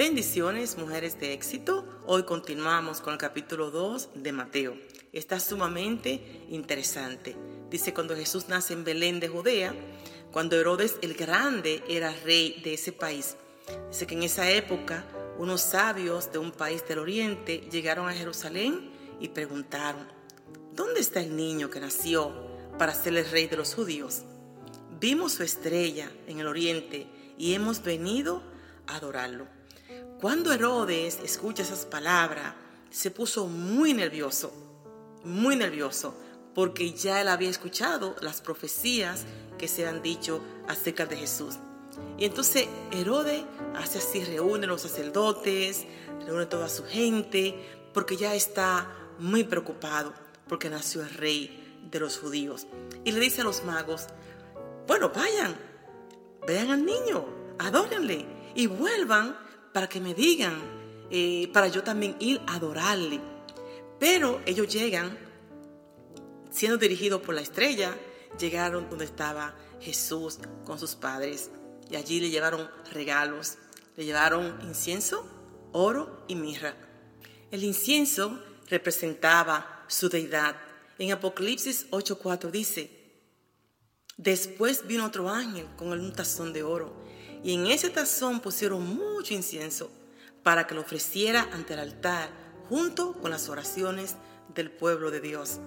Bendiciones, mujeres de éxito. Hoy continuamos con el capítulo 2 de Mateo. Está sumamente interesante. Dice cuando Jesús nace en Belén de Judea, cuando Herodes el Grande era rey de ese país. Dice que en esa época unos sabios de un país del oriente llegaron a Jerusalén y preguntaron, ¿dónde está el niño que nació para ser el rey de los judíos? Vimos su estrella en el oriente y hemos venido a adorarlo. Cuando Herodes escucha esas palabras, se puso muy nervioso, muy nervioso, porque ya él había escuchado las profecías que se han dicho acerca de Jesús. Y entonces Herodes hace así, reúne a los sacerdotes, reúne a toda su gente, porque ya está muy preocupado, porque nació el rey de los judíos. Y le dice a los magos, bueno, vayan, vean al niño, adórenle y vuelvan para que me digan, eh, para yo también ir a adorarle. Pero ellos llegan, siendo dirigidos por la estrella, llegaron donde estaba Jesús con sus padres y allí le llevaron regalos, le llevaron incienso, oro y mirra. El incienso representaba su deidad. En Apocalipsis 8:4 dice, después vino otro ángel con un tazón de oro y en ese tazón pusieron mucho incienso para que lo ofreciera ante el altar junto con las oraciones del pueblo de Dios.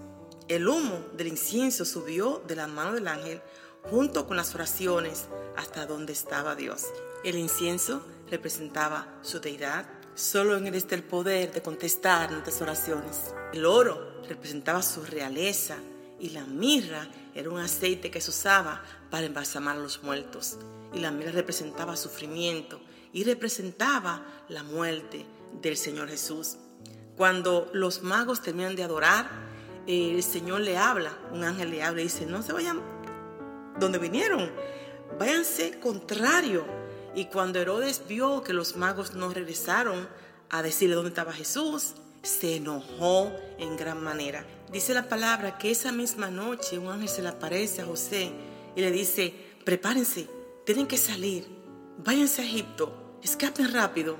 El humo del incienso subió de la mano del ángel junto con las oraciones hasta donde estaba Dios. El incienso representaba su deidad. Solo en él está el poder de contestar nuestras oraciones. El oro representaba su realeza y la mirra era un aceite que se usaba para embalsamar a los muertos. Y la mirra representaba sufrimiento y representaba la muerte del Señor Jesús. Cuando los magos terminan de adorar, el Señor le habla, un ángel le habla y dice, no se vayan donde vinieron, váyanse contrario. Y cuando Herodes vio que los magos no regresaron a decirle dónde estaba Jesús, se enojó en gran manera. Dice la palabra que esa misma noche un ángel se le aparece a José y le dice, prepárense, tienen que salir, váyanse a Egipto, escapen rápido,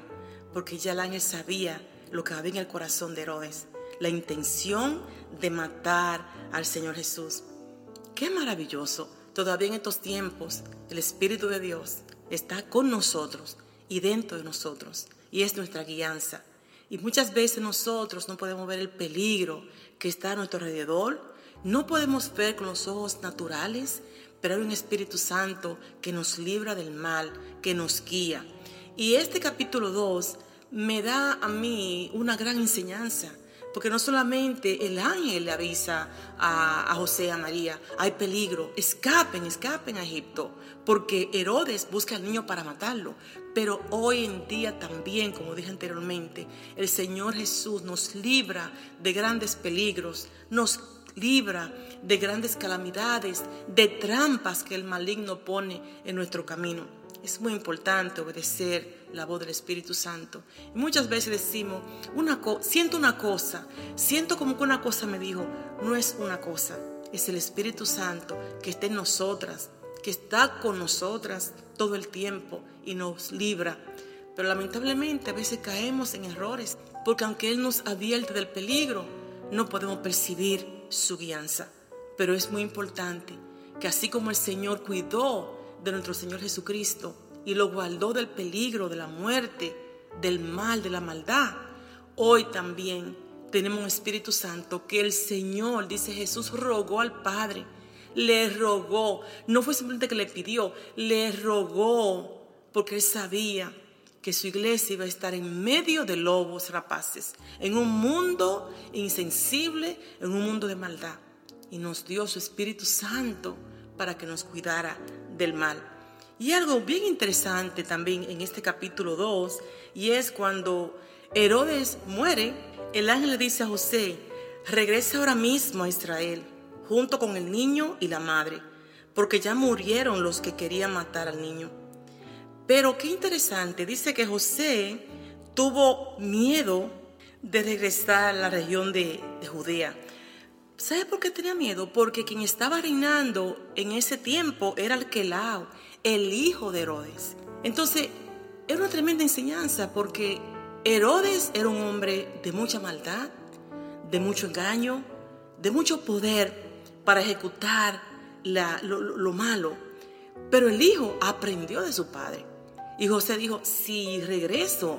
porque ya el ángel sabía lo que había en el corazón de Herodes, la intención de matar al Señor Jesús. Qué maravilloso, todavía en estos tiempos el Espíritu de Dios está con nosotros y dentro de nosotros y es nuestra guianza y muchas veces nosotros no podemos ver el peligro que está a nuestro alrededor, no podemos ver con los ojos naturales, pero hay un Espíritu Santo que nos libra del mal, que nos guía. Y este capítulo 2 me da a mí una gran enseñanza porque no solamente el ángel le avisa a, José y a María, hay peligro, escapen, escapen a Egipto, porque Herodes busca al niño para matarlo. Pero hoy en día también, como dije anteriormente, el Señor Jesús nos libra de grandes peligros, nos libra de grandes calamidades, de trampas que el maligno pone en nuestro camino. Es muy importante obedecer la voz del Espíritu Santo. muchas veces decimos, una siento una cosa, siento como que una cosa me dijo, no es una cosa, es el Espíritu Santo que está en nosotras, que está con nosotras todo el tiempo y nos libra. Pero lamentablemente a veces caemos en errores, porque aunque Él nos advierte del peligro, no podemos percibir su guianza. Pero es muy importante que así como el Señor cuidó de nuestro Señor Jesucristo, y lo guardó del peligro, de la muerte, del mal, de la maldad. Hoy también tenemos un Espíritu Santo que el Señor, dice Jesús, rogó al Padre, le rogó, no fue simplemente que le pidió, le rogó, porque él sabía que su iglesia iba a estar en medio de lobos rapaces, en un mundo insensible, en un mundo de maldad. Y nos dio su Espíritu Santo para que nos cuidara del mal. Y algo bien interesante también en este capítulo 2, y es cuando Herodes muere, el ángel le dice a José, regresa ahora mismo a Israel, junto con el niño y la madre, porque ya murieron los que querían matar al niño. Pero qué interesante, dice que José tuvo miedo de regresar a la región de, Judea. ¿Sabe por qué tenía miedo? Porque quien estaba reinando en ese tiempo era Quelao el hijo de Herodes. Entonces, era una tremenda enseñanza porque Herodes era un hombre de mucha maldad, de mucho engaño, de mucho poder para ejecutar lo, lo malo. Pero el hijo aprendió de su padre. Y José dijo, si regreso,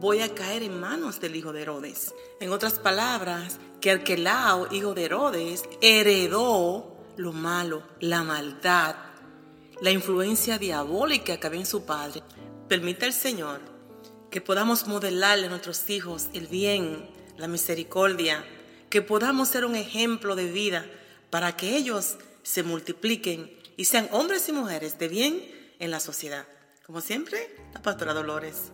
voy a caer en manos del hijo de Herodes. En otras palabras, que Arquelao, hijo de Herodes, heredó lo malo, la maldad, la influencia diabólica que había en su padre. Permita el Señor que podamos modelarle a nuestros hijos el bien, la misericordia, que podamos ser un ejemplo de vida para que ellos se multipliquen y sean hombres y mujeres de bien en la sociedad. Como siempre, la pastora Dolores.